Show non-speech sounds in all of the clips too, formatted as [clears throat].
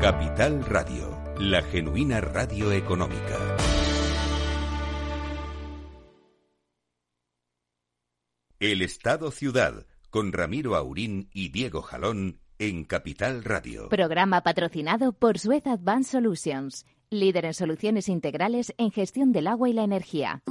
Capital Radio, la genuina radio económica. El Estado Ciudad, con Ramiro Aurín y Diego Jalón en Capital Radio. Programa patrocinado por Suez Advanced Solutions, líder en soluciones integrales en gestión del agua y la energía.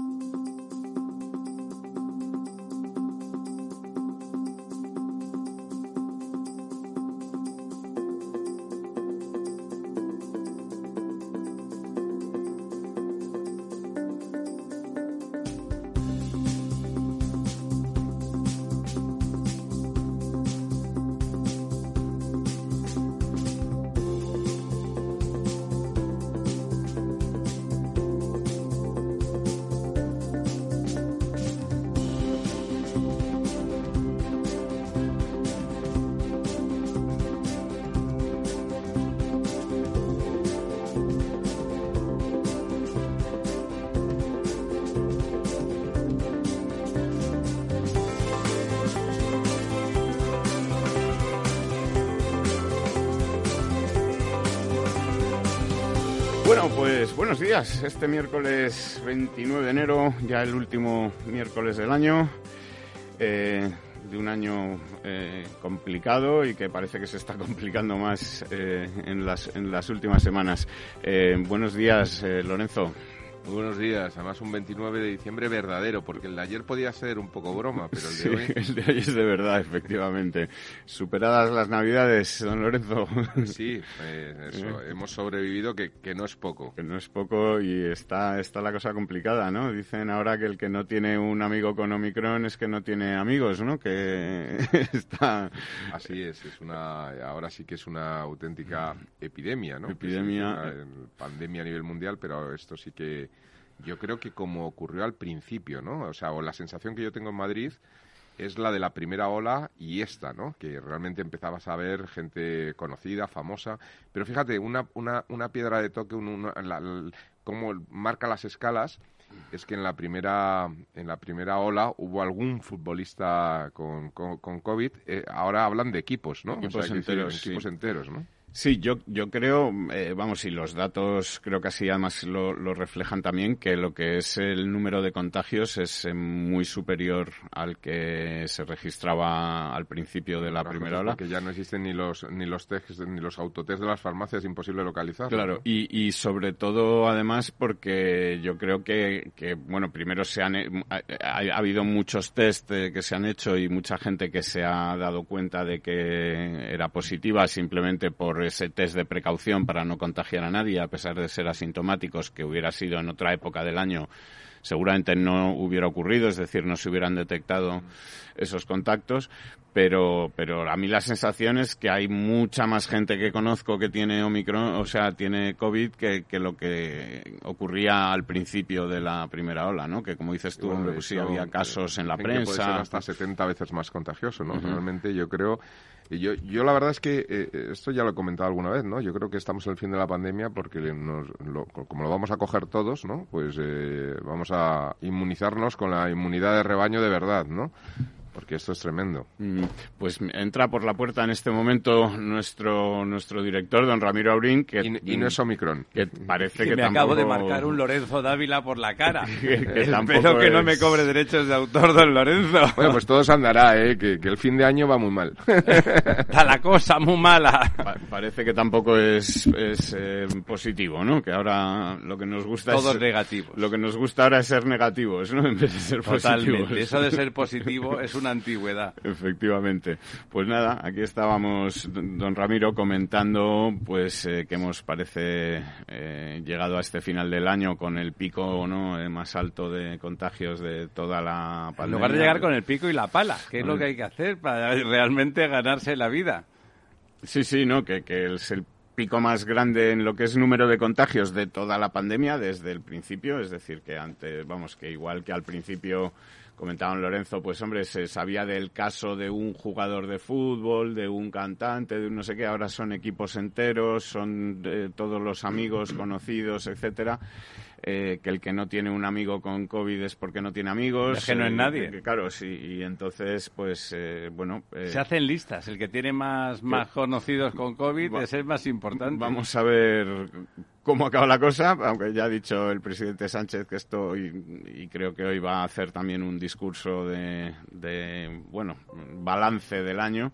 Este miércoles 29 de enero, ya el último miércoles del año, eh, de un año eh, complicado y que parece que se está [laughs] complicando más eh, en, las, en las últimas semanas. buenos días, Lorenzo buenos días. Además, un 29 de diciembre verdadero, porque el de ayer podía ser un poco broma, pero el de [laughs] hoy. [laughs] El de hoy es de verdad, efectivamente. Superadas las Navidades, don Lorenzo. [laughs] Sí, pues eso. Hemos sobrevivido, que, que, no es poco. Que no es poco y está, está la cosa complicada, ¿no? Dicen ahora que el que no tiene un amigo con Omicron es que no tiene amigos, ¿no? Que está. Así es, es una. Ahora sí que es una auténtica epidemia, ¿no? Epidemia. pandemia a nivel mundial, pero esto sí que yo creo que como ocurrió al principio, ¿no? O sea, o la sensación que yo tengo en Madrid es la de la primera ola y esta, ¿no? Que realmente empezabas a ver gente conocida, famosa. Pero fíjate, una, una, una piedra de toque, un, cómo marca las escalas, es que en la primera, en la primera ola hubo algún futbolista con, con, COVID. Eh, ahora hablan de equipos, ¿no? Equipos enteros. equipos enteros, ¿no? Sí, yo, yo creo, eh, vamos, y los datos creo que así además lo, lo, reflejan también, que lo que es el número de contagios es eh, muy superior al que se registraba al principio de la primera ola. Que ya no existen ni los ni los test, ni los autotest de las farmacias, imposible localizar. Claro, y, y sobre todo además porque yo creo que, que bueno, primero se han, eh, ha, ha, habido muchos test que se han hecho y mucha gente que se ha dado cuenta de que era positiva simplemente por ese test de precaución para no contagiar a nadie, a pesar de ser asintomáticos, que hubiera sido en otra época del año, seguramente no hubiera ocurrido, es decir, no se hubieran detectado esos contactos, pero, pero a mí la sensación es que hay mucha más gente que conozco que tiene Omicron, o sea, tiene COVID, que, que lo que ocurría al principio de la primera ola, ¿no? Que como dices tú, pues sí había casos en la prensa. hasta 70 veces más contagioso, ¿no? Realmente yo creo y yo, yo la verdad es que eh, esto ya lo he comentado alguna vez, ¿no? Yo creo que estamos en el fin de la pandemia porque nos, como lo vamos a coger todos, ¿no? Pues eh, vamos a inmunizarnos con la inmunidad de rebaño de verdad, ¿no? Porque esto es tremendo. Mm, pues entra por la puerta en este momento nuestro nuestro director, don Ramiro Aurín, que y, no es Omicron. Que parece que, me acabo de marcar un Lorenzo Dávila por la cara. [laughs] [laughs] Espero que no me cobre derechos de autor, don Lorenzo. [laughs] Bueno, pues todo se andará, ¿eh? que, el fin de año va muy mal. Está la cosa muy mala. parece que tampoco es, es eh, positivo, ¿no? Que ahora lo que nos gusta Todos es... negativos. Lo que nos gusta ahora es ser negativos, ¿no? En vez de ser Totalmente. positivos. Eso de ser positivo es una antigüedad. Efectivamente. Pues nada, aquí estábamos, don Ramiro, comentando pues eh, que hemos, parece, eh, llegado a este final del año con el pico no eh, más alto de contagios de toda la pandemia. En lugar de llegar con el pico y la pala, que es lo que hay que hacer para realmente ganarse la vida. Sí, sí, no, que, que es el pico más grande en lo que es número de contagios de toda la pandemia desde el principio, es decir, que antes, vamos, que igual que al principio comentaban Lorenzo, pues hombre, se sabía del caso de un jugador de fútbol, de un cantante, de un no sé qué, ahora son equipos enteros, son eh, todos los amigos conocidos, etcétera. Eh, que el que no tiene un amigo con COVID es porque no tiene amigos. Es que no es eh, nadie. que, claro, sí, y entonces, pues, eh, bueno... eh, Se hacen listas. El que tiene más, más conocidos con COVID Va- es el más importante. Vamos a ver cómo acaba la cosa, aunque ya ha dicho el presidente Sánchez que esto, y, y creo que hoy va a hacer también un discurso de, de, bueno, balance del año.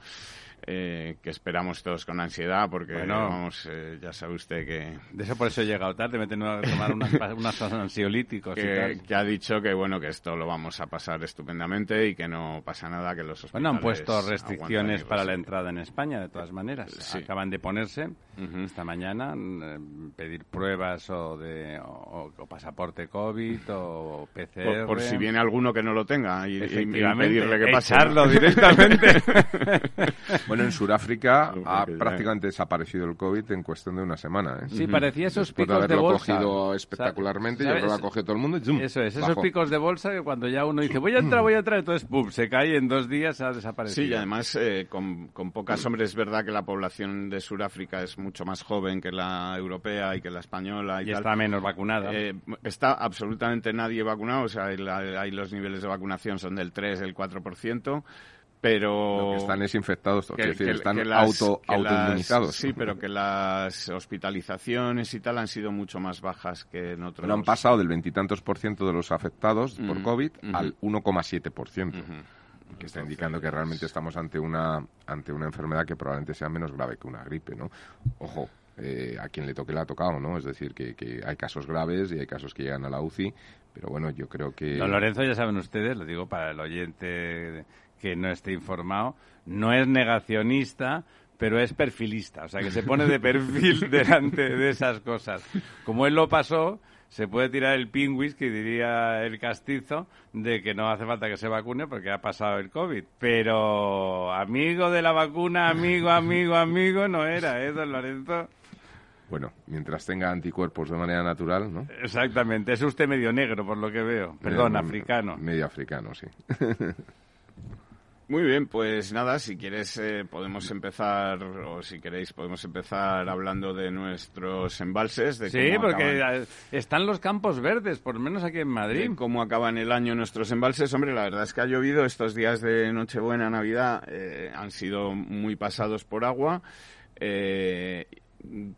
Eh, que esperamos todos con ansiedad porque Bueno. vamos eh, ya sabe usted que De eso por eso he llegado tarde. Me he tenido que tomar unas, unos ansiolíticos y que, tal. que ha dicho que bueno que esto lo vamos a pasar estupendamente y que no pasa nada que los Bueno, han hospitales puesto restricciones para la entrada en España, de todas maneras. Sí. Acaban de ponerse esta mañana eh, pedir pruebas o de o, o pasaporte COVID o PCR. por, por si viene alguno que no lo tenga y, y- y pedirle que pase directamente. [laughs] [laughs] Bueno, en [laughs] Sudáfrica ha ya- prácticamente desaparecido el COVID en cuestión de una semana. ¿eh? Sí, parecía esos Después de picos de haberlo bolsa. cogido espectacularmente, yo ¿Sabes? creo que lo ha cogido todo el mundo y ¡zum! Eso es, esos bajó. picos de bolsa que cuando ya uno dice voy a entrar, voy a entrar, entonces pum, se cae y en dos días ha desaparecido. Sí, y además eh, con, con pocas hombres es verdad que la población de Sudáfrica es mucho más joven que la europea y que la española y, y tal. está menos vacunada. Eh, está absolutamente nadie vacunado, o sea, el- ahí los niveles de vacunación son del 3, del 4%, pero... Lo que están es infectados, que- decir, que- están que las- auto, autoinmunizados. Sí, pero que las hospitalizaciones y tal han sido mucho más bajas que en otros... Pero han pasado del veintitantos por ciento de los afectados por Ujú, COVID ujú. al 1,7 por ciento. Que está indicando que realmente estamos ante una ante una enfermedad que probablemente sea menos grave que una gripe, ¿no? Ojo, eh, a quien le toque le ha tocado, ¿no? Es decir, que, que hay casos graves y hay casos que llegan a la UCI, pero bueno, yo creo que... Don Lorenzo, ya saben ustedes, lo digo para el oyente que no esté informado, no es negacionista, pero es perfilista, o sea que se pone de perfil [laughs] delante de esas cosas. Como él lo pasó, se puede tirar el pingüis, que diría el castizo, de que no hace falta que se vacune porque ha pasado el COVID. Pero amigo de la vacuna, amigo, amigo, amigo, no era, ¿eh, don Lorenzo? Bueno, mientras tenga anticuerpos de manera natural, ¿no? Exactamente, es usted medio negro por lo que veo. Perdón, Eh, africano. Medio africano, sí. [laughs] Muy bien, pues nada, si quieres eh, podemos empezar, o si queréis podemos empezar hablando de nuestros embalses, de Sí, porque acaban- están los campos verdes, por lo menos aquí en Madrid. cómo acaban el año nuestros embalses. Hombre, la verdad es que ha llovido estos días de Nochebuena, Navidad, eh, han sido muy pasados por agua. Eh,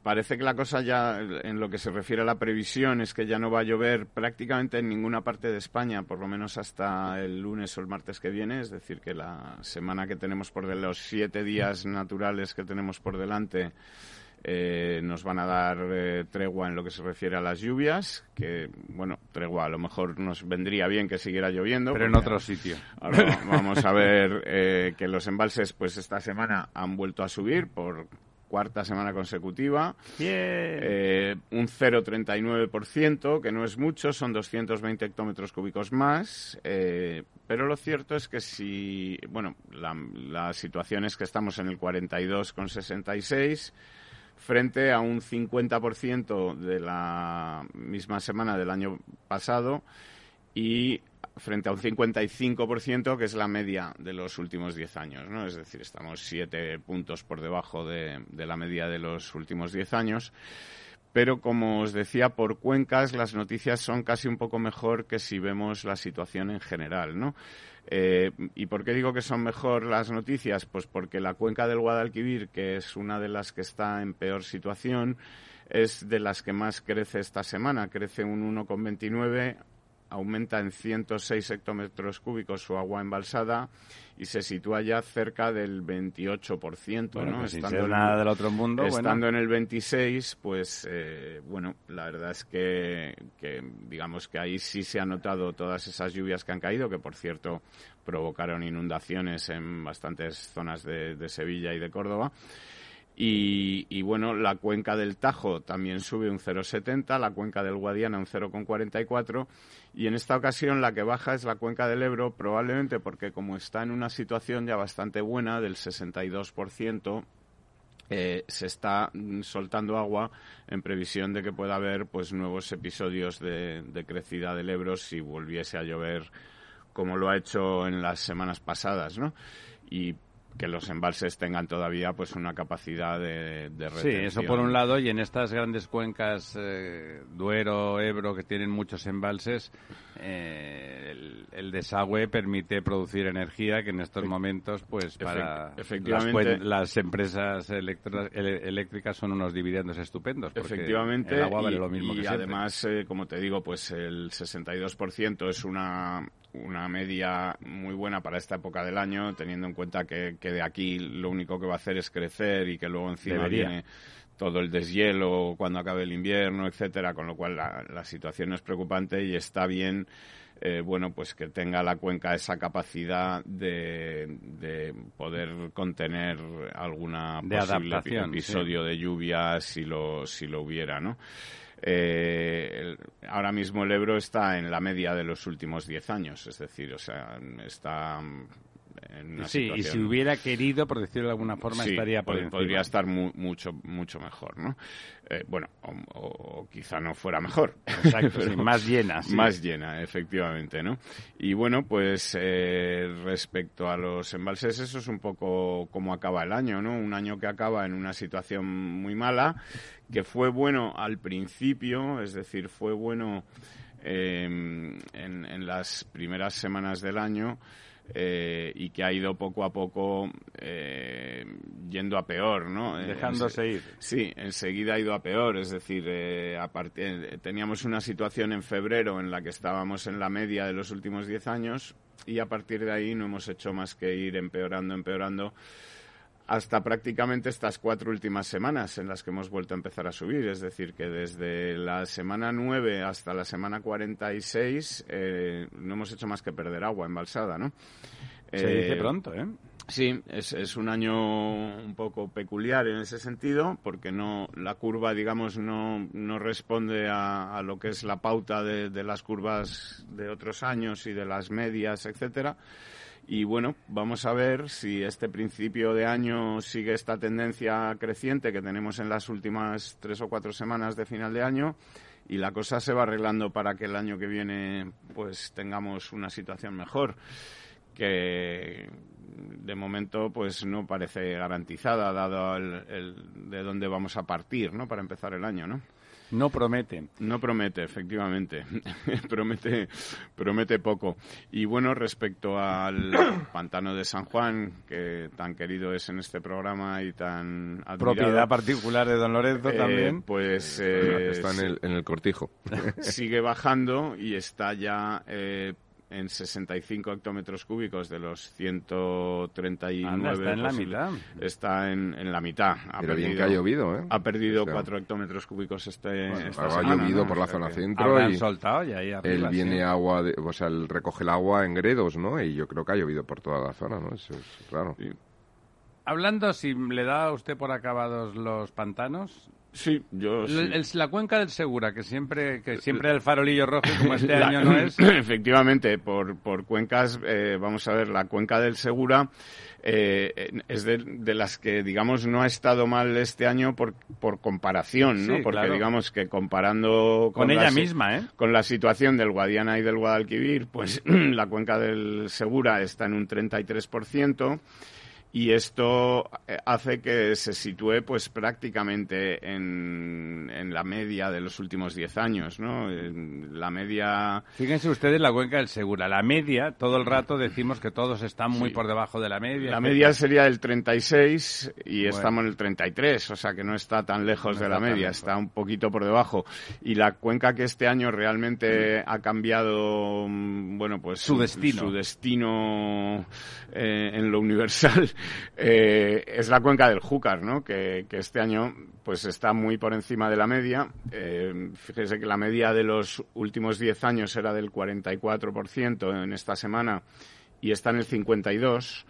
parece que la cosa ya, en lo que se refiere a la previsión, es que ya no va a llover prácticamente en ninguna parte de España, por lo menos hasta el lunes o el martes que viene. Es decir, que la semana que tenemos por delante, los siete días naturales que tenemos por delante, eh, nos van a dar eh, tregua en lo que se refiere a las lluvias, que, bueno, tregua a lo mejor nos vendría bien que siguiera lloviendo. Pero en otro sitio. Ahora va- vamos a ver eh, que los embalses, pues esta semana han vuelto a subir por cuarta semana consecutiva. Eh, un 0,39%, que no es mucho, son 220 hectómetros cúbicos más. eh, pero lo cierto es que si, bueno, la, la situación es que estamos en el 42,66 frente a un 50% de la misma semana del año pasado y frente a un 55% que es la media de los últimos 10 años, ¿no? Es decir, estamos 7 puntos por debajo de, de la media de los últimos 10 años. Pero como os decía, por cuencas las noticias son casi un poco mejor que si vemos la situación en general, ¿no? Eh, ¿Y por qué digo que son mejor las noticias? Pues porque la cuenca del Guadalquivir, que es una de las que está en peor situación, es de las que más crece esta semana. Crece un 1,29, aumenta en 106 hectómetros cúbicos su agua embalsada y se sitúa ya cerca del 28%, Bueno, ¿no? pues Estando en- nada del otro mundo, Estando bueno. en el 26, pues eh, bueno, la verdad es que, que digamos que ahí sí se han notado todas esas lluvias que han caído, que por cierto provocaron inundaciones en bastantes zonas de, de Sevilla y de Córdoba. Y, y, bueno, la cuenca del Tajo también sube un 0,70, la cuenca del Guadiana un 0,44 y en esta ocasión la que baja es la cuenca del Ebro, probablemente porque como está en una situación ya bastante buena del 62%, eh, se está mm, soltando agua en previsión de que pueda haber pues nuevos episodios de, de crecida del Ebro si volviese a llover como lo ha hecho en las semanas pasadas, ¿no? Y que los embalses tengan todavía pues una capacidad de, de Sí, eso por un lado, y en estas grandes cuencas, eh, Duero, Ebro, que tienen muchos embalses, eh, el, desagüe permite producir energía que en estos momentos, pues para efectivamente, las, empresas eléctricas son unos dividendos estupendos. Efectivamente, el agua vale lo mismo y que además, eh, como te digo, pues el 62% es una una media muy buena para esta época del año, teniendo en cuenta que, que de aquí lo único que va a hacer es crecer y que luego encima viene todo el deshielo cuando acabe el invierno, etcétera, con lo cual la, situación es preocupante y está bien eh, bueno, pues que tenga la cuenca esa capacidad de, de poder contener alguna posible episodio de lluvia si lo, si lo hubiera, ¿no? Eh, ahora mismo el Ebro está en la media de los últimos 10 años, es decir, o sea, está sí, y si hubiera querido, por decirlo de alguna forma, estaría por Podría estar mucho, mucho mejor, ¿no? Eh, bueno, o, quizá no fuera mejor. [laughs] Exacto, más llena. Más llena, efectivamente, ¿no? Y bueno, pues eh, respecto a los embalses, eso es un poco como acaba el año, ¿no? Un año que acaba en una situación muy mala, que fue bueno al principio, es decir, fue bueno eh, en, en las primeras semanas del año, eh, y que ha ido poco a poco eh, yendo a peor, ¿no? Eh, Dejándose ir. Sí, enseguida ha ido a peor, es decir, teníamos una situación en febrero en la que estábamos en la media de los últimos 10 años y a partir de ahí no hemos hecho más que ir empeorando, empeorando hasta prácticamente estas cuatro últimas semanas en las que hemos vuelto a empezar a subir. Es decir, que desde la semana 9 hasta la semana 46 eh, no hemos hecho más que perder agua embalsada, ¿no? Se dice eh, pronto, ¿eh? Sí, es, es, un año un poco peculiar en ese sentido, porque no la curva, digamos, no, no responde a, a lo que es la pauta de, de las curvas de otros años y de las medias, etcétera y bueno, vamos a ver si este principio de año sigue esta tendencia creciente que tenemos en las últimas tres o cuatro semanas de final de año y la cosa se va arreglando para que el año que viene pues tengamos una situación mejor que de momento pues no parece garantizada dado el, de dónde vamos a partir no para empezar el año no no promete. No promete, efectivamente. [laughs] promete, promete poco. Y bueno, respecto al [coughs] pantano de San Juan, que tan querido es en este programa y tan admirado, Propiedad particular de Don Lorenzo eh, también. Pues eh, está en el, en el cortijo. sigue bajando y está ya eh, en 65 hectómetros cúbicos de los 139 está en la mitad. Está en, la mitad. Ha Pero perdido, bien que ha llovido, ¿eh? Ha perdido 4 hectómetros cúbicos este, Ha llovido por la zona centro y... soltado y ahí Él viene agua, o sea, él recoge el agua en gredos, ¿no? Y yo creo que ha llovido por toda la zona, ¿no? Eso es claro. Hablando, si le da a usted por acabados los pantanos, Sí, yo la cuenca del Segura, que siempre que siempre el farolillo rojo, como este año no es. [clears throat] Efectivamente, por, por cuencas, eh, vamos a ver, la cuenca del Segura eh, es de, las que, digamos, no ha estado mal este año por, por comparación, ¿no? Porque digamos que comparando con, ella misma, ¿eh? Con la situación del Guadiana y del Guadalquivir, pues [clears throat] la cuenca del Segura está en un 33% y esto eh, hace que se sitúe pues prácticamente en, en la media de los últimos 10 años, ¿no? la media... Fíjense ustedes la cuenca del Segura. La media, todo el rato decimos que todos están muy por debajo de la media. La media sería el 36 y estamos en el 33, o sea que no está tan lejos de la media, está un poquito por debajo. Y la cuenca que este año realmente ha cambiado, mm, bueno, pues... Su destino. Su destino eh, en lo universal eh, es la cuenca del Júcar, ¿no? Que, este año pues está muy por encima de la media. Eh, fíjese que la media de los últimos 10 años era del 44% en esta semana y está en el 52%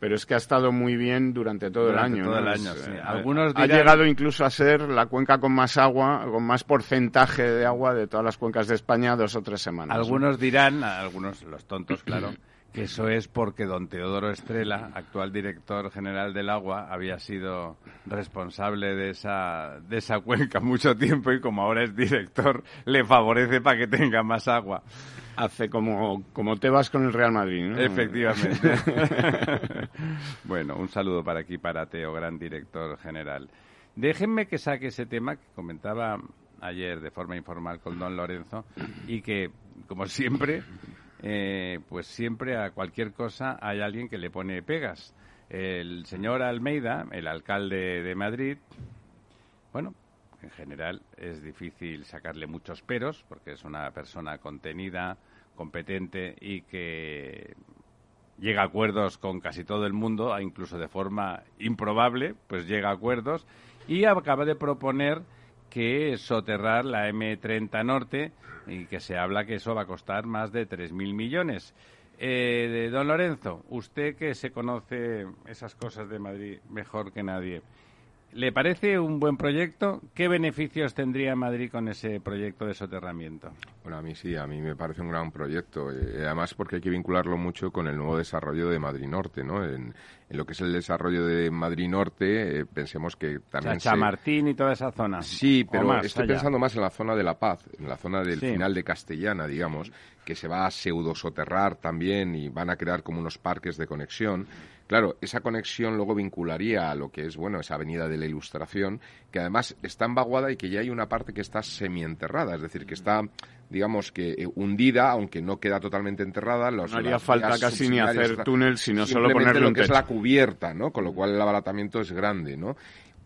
pero es que ha estado muy bien durante todo el año. Todo el año Algunos Ha llegado incluso a ser la cuenca con más agua, con más porcentaje de agua de todas las cuencas de España dos o tres semanas. Algunos dirán, algunos los tontos, claro, que eso es porque don Teodoro Estrella, actual director general del agua, había sido responsable de esa, de esa cuenca mucho tiempo y como ahora es director, le favorece para que tenga más agua. Hace como, como te vas con el Real Madrid, ¿no? Efectivamente. [laughs] bueno, un saludo para aquí, para Teo, gran director general. Déjenme que saque ese tema que comentaba ayer de forma informal con don Lorenzo y que, como siempre, eh, pues siempre a cualquier cosa hay alguien que le pone pegas. El señor Almeida, el alcalde de Madrid, bueno, en general es difícil sacarle muchos peros porque es una persona contenida, competente y que llega a acuerdos con casi todo el mundo, incluso de forma improbable, pues llega a acuerdos y acaba de proponer que soterrar la M30 Norte y que se habla que eso va a costar más de 3.000 millones. Eh, don Lorenzo, usted que se conoce esas cosas de Madrid mejor que nadie, ¿le parece un buen proyecto? ¿Qué beneficios tendría Madrid con ese proyecto de soterramiento? Bueno, a mí sí, a mí me parece un gran proyecto. Eh, además, porque hay que vincularlo mucho con el nuevo desarrollo de Madrid Norte, ¿no? En, lo que es el desarrollo de Madrid Norte, eh, pensemos que también. Chamartín y toda esa zona. Sí, pero estoy pensando más en la zona de La Paz, en la zona del final de Castellana, digamos, que se va a pseudo-soterrar también y van a crear como unos parques de conexión. Claro, esa conexión luego vincularía a lo que es, bueno, esa avenida de la Ilustración, que además está embaguada y que ya hay una parte que está semienterrada, es decir, que está digamos que eh, hundida, aunque no queda totalmente enterrada. no haría falta casi ni hacer túnel, sino solo ponerle lo que es la cubierta, ¿no? Con lo cual el abaratamiento es grande, ¿no?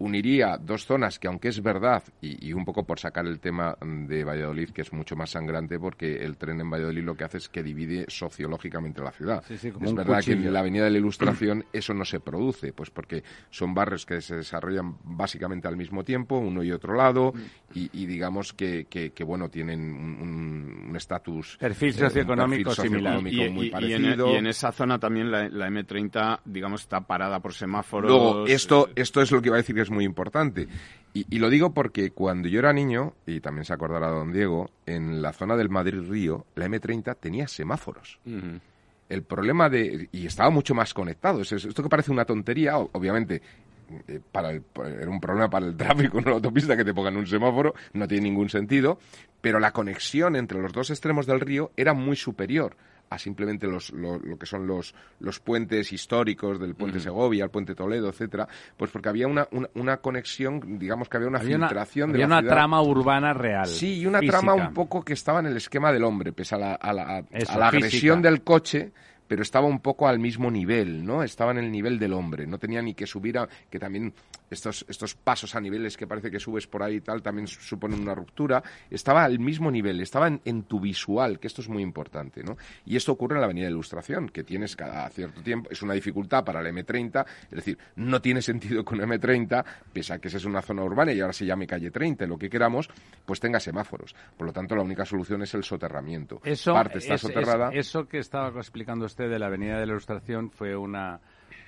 Uniría dos zonas que, aunque es verdad, y, un poco por sacar el tema de Valladolid, que es mucho más sangrante, porque el tren en Valladolid lo que hace es que divide sociológicamente la ciudad. es verdad que en la Avenida de la Ilustración [clears throat] eso no se produce, pues porque son barrios que se desarrollan básicamente al mismo tiempo, uno y otro lado, y, digamos que, que, bueno, tienen un estatus... perfil eh, socioeconómico similar. muy parecido. Y en, esa zona también la, M30, digamos, está parada por semáforos. Luego, esto, esto es lo que iba a decir que es muy importante. Y, lo digo porque cuando yo era niño, y también se acordará don Diego, en la zona del Madrid-Río, la M30 tenía semáforos. El problema de... y estaba mucho más conectado. esto que parece una tontería, obviamente, eh, para era un problema para el tráfico en la autopista que te pongan un semáforo, no tiene ningún sentido, pero la conexión entre los dos extremos del río era muy superior a simplemente los, lo, que son los, los puentes históricos del puente Segovia, el puente Toledo, etcétera, pues porque había una, una, conexión, digamos que había una filtración de había una trama urbana real. Sí, y una trama un poco que estaba en el esquema del hombre, pese a la, a la, a la agresión del coche pero estaba un poco al mismo nivel, ¿no? Estaba en el nivel del hombre, no tenía ni que subir a, que también estos, estos pasos a niveles que parece que subes por ahí y tal también suponen una ruptura, estaba al mismo nivel, estaba en, tu visual, que esto es muy importante, ¿no? Y esto ocurre en la Avenida de Ilustración, que tienes cada cierto tiempo, es una dificultad para el M30, es decir, no tiene sentido que un M30, pese a que esa es una zona urbana y ahora se llame calle 30, lo que queramos, pues tenga semáforos. Por lo tanto, la única solución es el soterramiento. Eso, Parte está soterrada. eso que estaba explicando usted de la Avenida de la Ilustración fue una,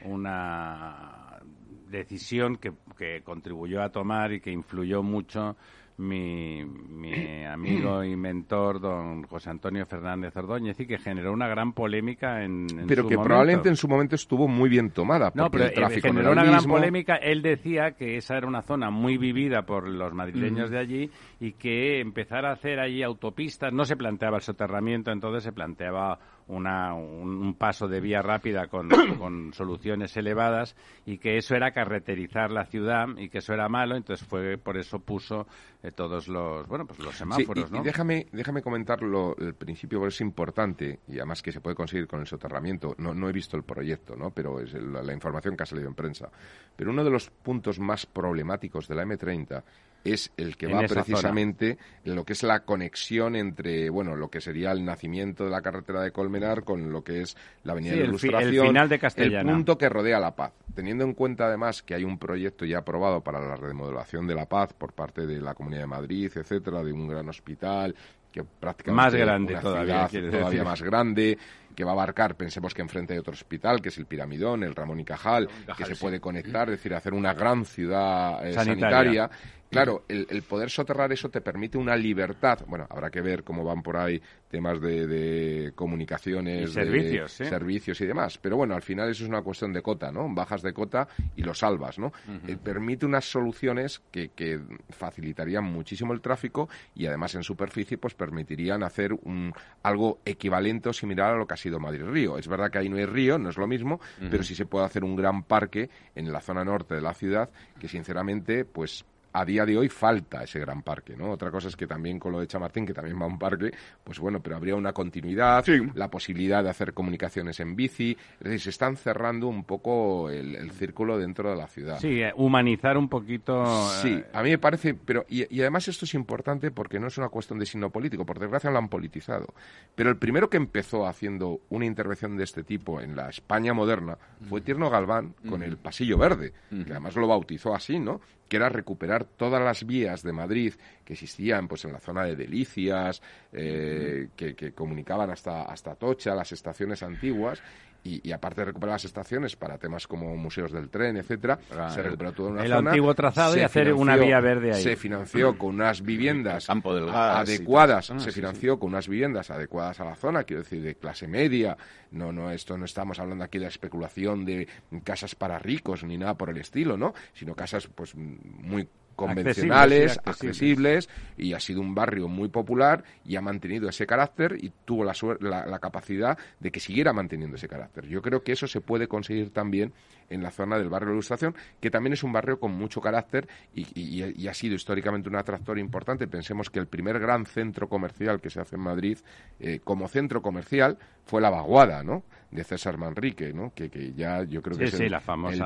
una decisión que, que contribuyó a tomar y que influyó mucho mi, mi amigo y mentor, don José Antonio Fernández Ordóñez, y que generó una gran polémica en, en Pero que probablemente en su momento estuvo muy bien tomada. No, pero el eh, tráfico generó una gran polémica. Él decía que esa era una zona muy vivida por los madrileños de allí y que empezar a hacer allí autopistas, no se planteaba el soterramiento, entonces se planteaba una, un, paso de vía rápida con, [coughs] con, soluciones elevadas y que eso era carreterizar la ciudad y que eso era malo, entonces fue por eso puso eh, todos los bueno pues los semáforos, y, déjame déjame comentarlo el principio porque es importante y además que se puede conseguir con el soterramiento. No no he visto el proyecto, ¿no? Pero es la información que ha salido en prensa. Pero uno de los puntos más problemáticos de la M30 es el que va precisamente en lo que es la conexión entre, bueno, lo que sería el nacimiento de la carretera de Colmenar con lo que es la Avenida de Ilustración. El, final de Castellana. El punto que rodea La Paz. Teniendo en cuenta además que hay un proyecto ya aprobado para la remodelación de La Paz por parte de la Comunidad de Madrid, etcétera, de un gran hospital que prácticamente más grande todavía, todavía más grande que va a abarcar, pensemos que enfrente hay otro hospital, que es el Piramidón, el Ramón y Cajal, que se puede conectar, es decir, hacer una gran ciudad eh, sanitaria claro, el, el, poder soterrar eso te permite una libertad. Bueno, habrá que ver cómo van por ahí temas de, comunicaciones, servicios, servicios y demás. Pero bueno, al final eso es una cuestión de cota, ¿no? Bajas de cota y lo salvas, ¿no? Eh, permite unas soluciones que, que facilitarían muchísimo el tráfico y además en superficie pues permitirían hacer un, algo equivalente o similar a lo que ha sido Madrid-Río. Es verdad que ahí no hay río, no es lo mismo, pero sí se puede hacer un gran parque en la zona norte de la ciudad que sinceramente pues a día de hoy falta ese gran parque, ¿no? Otra cosa es que también con lo de Chamartín, que también va a un parque, pues bueno, pero habría una continuidad, la posibilidad de hacer comunicaciones en bici, es decir, se están cerrando un poco el, círculo dentro de la ciudad. Sí, eh, humanizar un poquito. Sí, eh, a mí me parece, pero y, y, además esto es importante porque no es una cuestión de signo político, por desgracia lo han politizado, pero el primero que empezó haciendo una intervención de este tipo en la España moderna fue Tierno Galván con el Pasillo Verde, que además lo bautizó así, ¿no? Que era recuperar todas las vías de Madrid que existían pues en la zona de Delicias, eh, que, que, comunicaban hasta, hasta Tocha, las estaciones antiguas, y, aparte de recuperar las estaciones para temas como museos del tren, etcétera, se recuperó toda una el zona. antiguo trazado y hacer una vía verde ahí. Se financió con unas viviendas campo del gas adecuadas, ah, se financió con unas viviendas adecuadas a la zona, quiero decir, de clase media. No, no, esto no estamos hablando aquí de la especulación de casas para ricos ni nada por el estilo, ¿no? Sino casas, pues, muy convencionales, accesibles, y ha sido un barrio muy popular y ha mantenido ese carácter y tuvo la, la, capacidad de que siguiera manteniendo ese carácter. Yo creo que eso se puede conseguir también en la zona del barrio de la Ilustración, que también es un barrio con mucho carácter y, ha sido históricamente un atractor importante. Pensemos que el primer gran centro comercial que se hace en Madrid eh, como centro comercial fue la Vaguada, ¿no? De César Manrique, ¿no? Que, que ya yo creo que es el,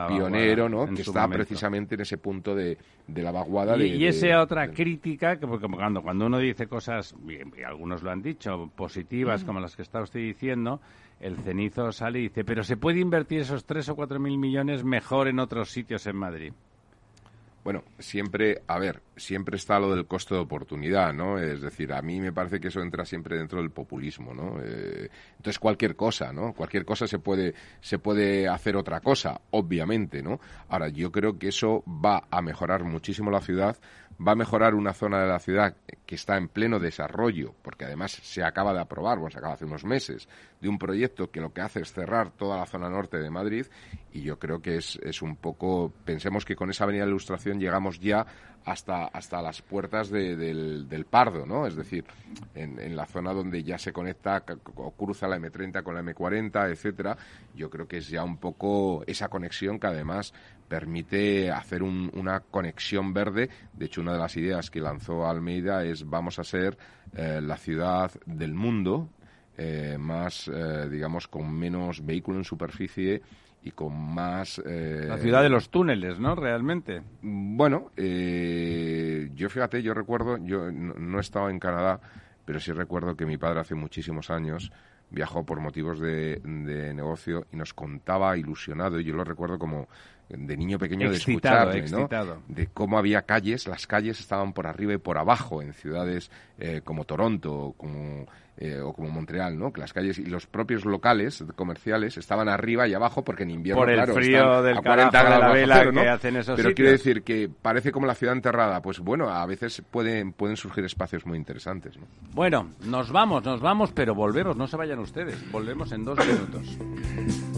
pionero, ¿no? Que está precisamente en ese punto de, de la vaguada. Y, de, y esa otra crítica, que porque cuando, cuando uno dice cosas, y algunos lo han dicho, positivas, como las que está usted diciendo, el cenizo sale y dice, pero se puede invertir esos tres o cuatro mil millones mejor en otros sitios en Madrid. Bueno, siempre, a ver, siempre está lo del costo de oportunidad, ¿no? Es decir, a mí me parece que eso entra siempre dentro del populismo, ¿no? Eh, entonces cualquier cosa, ¿no? Cualquier cosa se puede, se puede hacer otra cosa, obviamente, ¿no? Ahora, yo creo que eso va a mejorar muchísimo la ciudad, va a mejorar una zona de la ciudad que está en pleno desarrollo, porque además se acaba de aprobar, bueno, se acaba hace unos meses, de un proyecto que lo que hace es cerrar toda la zona norte de Madrid y yo creo que es, es un poco, pensemos que con esa avenida de ilustración llegamos ya hasta, hasta las puertas del, del, Pardo, ¿no? Es decir, en, en, la zona donde ya se conecta o cruza la M30 con la M40, etcétera, yo creo que es ya un poco esa conexión que además permite hacer una conexión verde. De hecho, una de las ideas que lanzó Almeida es vamos a ser eh, la ciudad del mundo, eh, más, eh, digamos, con menos vehículo en superficie y con más... la ciudad de los túneles, ¿no? Realmente. Bueno, yo fíjate, yo recuerdo, yo no, he estado en Canadá, pero sí recuerdo que mi padre hace muchísimos años viajó por motivos de, de, negocio y nos contaba ilusionado, y yo lo recuerdo como de niño pequeño de escucharle, ¿no? De cómo había calles, las calles estaban por arriba y por abajo en ciudades eh, como Toronto como, eh, o como Montreal, ¿no? Que las calles y los propios locales comerciales estaban arriba y abajo porque en invierno, por el claro, frío del a 40 grados de cero, ¿no? que hacen esos Pero sitios. quiero decir que parece como la ciudad enterrada. Pues bueno, a veces pueden, pueden surgir espacios muy interesantes, ¿no? Bueno, nos vamos, nos vamos, pero volvemos, no se vayan ustedes. Volvemos en dos minutos.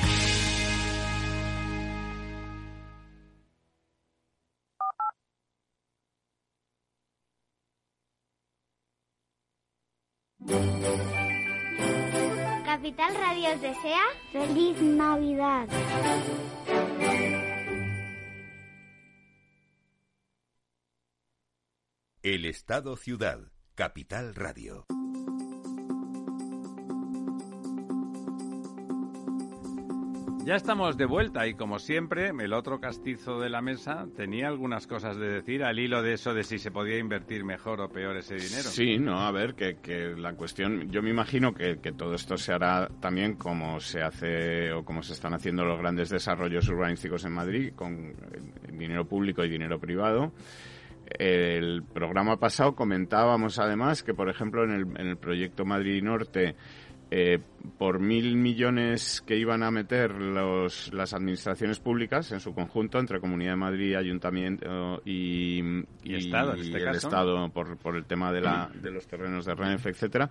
Capital Radio os desea feliz Navidad. El Estado Ciudad, Capital Radio. Ya estamos de vuelta y como siempre, el otro castizo de la mesa tenía algunas cosas de decir al hilo de eso de si se podía invertir mejor o peor ese dinero. Sí, no, a ver, que, la cuestión, yo me imagino que, que, todo esto se hará también como se hace o como se están haciendo los grandes desarrollos urbanísticos en Madrid, con dinero público y dinero privado. El programa pasado comentábamos además que, por ejemplo, en el, en el proyecto Madrid Norte, eh, por mil millones que iban a meter los, las administraciones públicas en su conjunto, entre Comunidad de Madrid, Ayuntamiento y, y, y Estado, en este caso? Estado por, por el tema de, la, de los terrenos de Renfe, etcétera,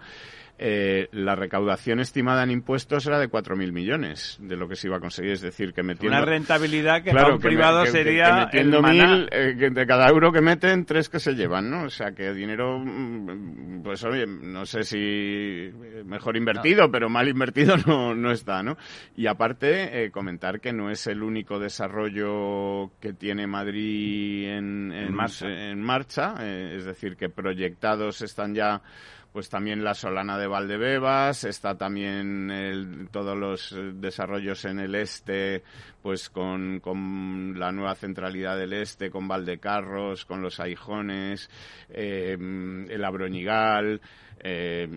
eh, la recaudación estimada en impuestos era de 4.000 millones de lo que se iba a conseguir. Es decir, que metiendo... Una rentabilidad que claro, para un que privado me, que, sería que, metiendo mil, eh, de cada euro que meten, tres que se llevan, ¿no? O sea, que dinero, mm, pues oye, no sé si mejor invertido, no. Pero mal invertido no, no está, ¿no? Y aparte, eh, comentar que no es el único desarrollo que tiene Madrid en, en, En marcha. en marcha, eh, es decir, que proyectados están ya pues también la Solana de Valdebebas, está también el, todos los desarrollos en el este, pues con, con, la nueva centralidad del este, con Valdecarros, con los Aijones, eh, el Abroñigal, eh,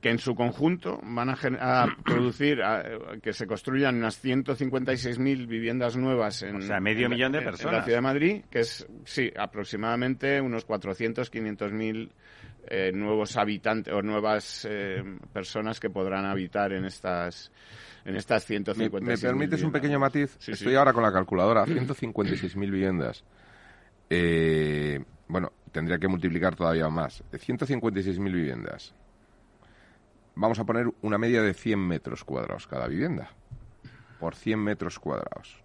que en su conjunto van a, a [clears throat] producir, a, que se construyan unas 156.000 viviendas nuevas en, o sea, medio en, millón de en, personas. en la ciudad de Madrid, que es, sí, aproximadamente unos 400, 500.000 eh, nuevos habitantes o nuevas eh, personas que podrán habitar en estas en estas 150 ¿Me, me permites un pequeño matiz? Sí, Estoy sí. ahora con la calculadora. 156.000 viviendas. Eh, bueno, tendría que multiplicar todavía más. 156.000 viviendas. Vamos a poner una media de 100 metros cuadrados cada vivienda. Por 100 metros cuadrados.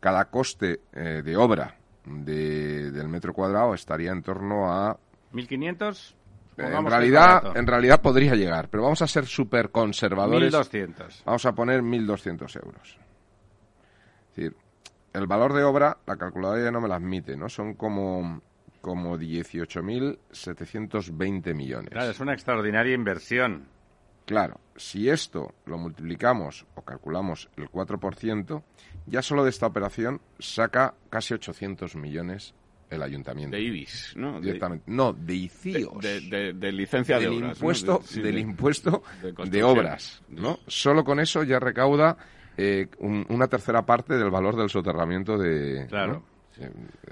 Cada coste eh, de obra de, del metro cuadrado estaría en torno a 1500 en realidad, en realidad podría llegar, pero vamos a ser súper conservadores. 1200. Vamos a poner 1.200 euros. Es decir, el valor de obra, la calculadora ya no me la admite, ¿no? Son como, como 18.720 millones. Claro, es una extraordinaria inversión. Claro, si esto lo multiplicamos o calculamos el 4%, ya solo de esta operación saca casi 800 millones el ayuntamiento. De IBIS, ¿no? Directamente. De, no, de ICIOS. De, de, de licencia del de obras. Impuesto, ¿no? de, sí, del impuesto de, obras, ¿no? Solo con eso ya recauda eh, un, una tercera parte del valor del soterramiento de... Claro. ¿no?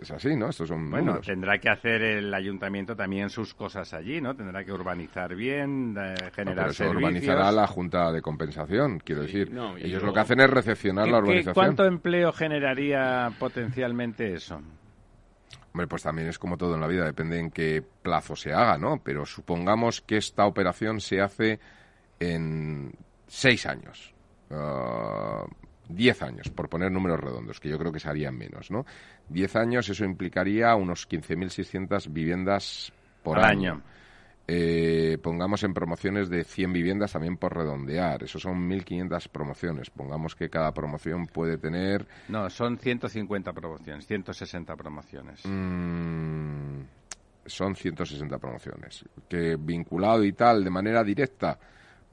Es así, ¿no? Estos son bueno, números. tendrá que hacer el ayuntamiento también sus cosas allí, ¿no? Tendrá que urbanizar bien, eh, generar no, servicios. urbanizará la Junta de Compensación, quiero Sí, decir. no, Ellos lo que hacen es recepcionar ¿Qué- la qué- urbanización. ¿Cuánto empleo generaría potencialmente eso? Hombre, pues también es como todo en la vida, depende en qué plazo se haga, ¿no? Pero supongamos que esta operación se hace en seis años, uh, diez años, por poner números redondos, que yo creo que se harían menos, ¿no? Diez años, eso implicaría unos 15.600 viviendas por Al año. año. Eh, pongamos en promociones de 100 viviendas también por redondear. Eso son 1.500 promociones. Pongamos que cada promoción puede tener No, son 150 promociones, 160 promociones. Mm, son 160 promociones. Que vinculado y tal, de manera directa,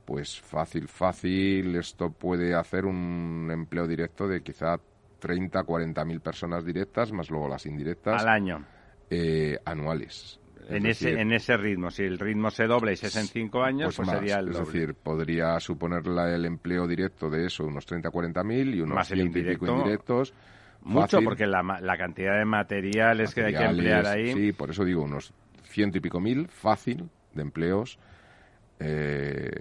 pues fácil, fácil, esto puede hacer un empleo directo de quizá 30, 40 mil personas directas, más luego las indirectas, Al año. eh, anuales. en ese, en ese ritmo. Si el ritmo se dobla y se es en cinco años, pues, más. sería el Es decir, podría suponer la- el empleo directo de eso unos 30 40 mil y unos Más el 100 y pico indirecto. indirectos. Mucho, Fácil. porque la, la cantidad de materiales, que hay que Materiales, emplear ahí. Sí, por eso digo unos ciento y pico mil fácil de empleos eh,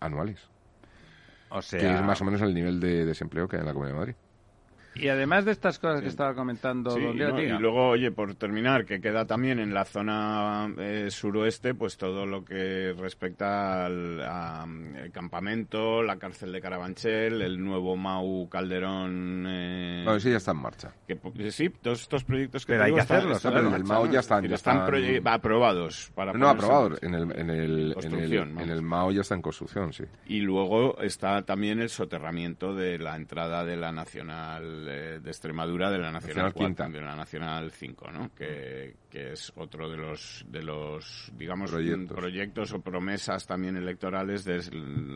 anuales. O sea, que es más o menos el nivel de desempleo que hay en la Comunidad de Madrid. Y además de estas cosas que estaba comentando Sí, y luego, oye, por terminar, que queda también en la zona eh, suroeste, pues todo lo que respecta al a, el campamento, la cárcel de Carabanchel, el nuevo Mau Calderón. eh, No, ese ya está en marcha. que, po- sí, todos estos proyectos que Pero te hay que están- hacerlos, el ¿no? ya están- ya están están- aprobados. Para No, ponerse en aprobado. marcha. En el, en, el, en, el, en el Mao ya está en construcción, sí. Y luego está también el soterramiento de la entrada de la Nacional eh, de Extremadura, de la Nacional, Nacional 4, Quinta. de la Nacional 5, ¿no? Que, que es otro de los, de los digamos, Proyectos. proyectos, o promesas también electorales. De,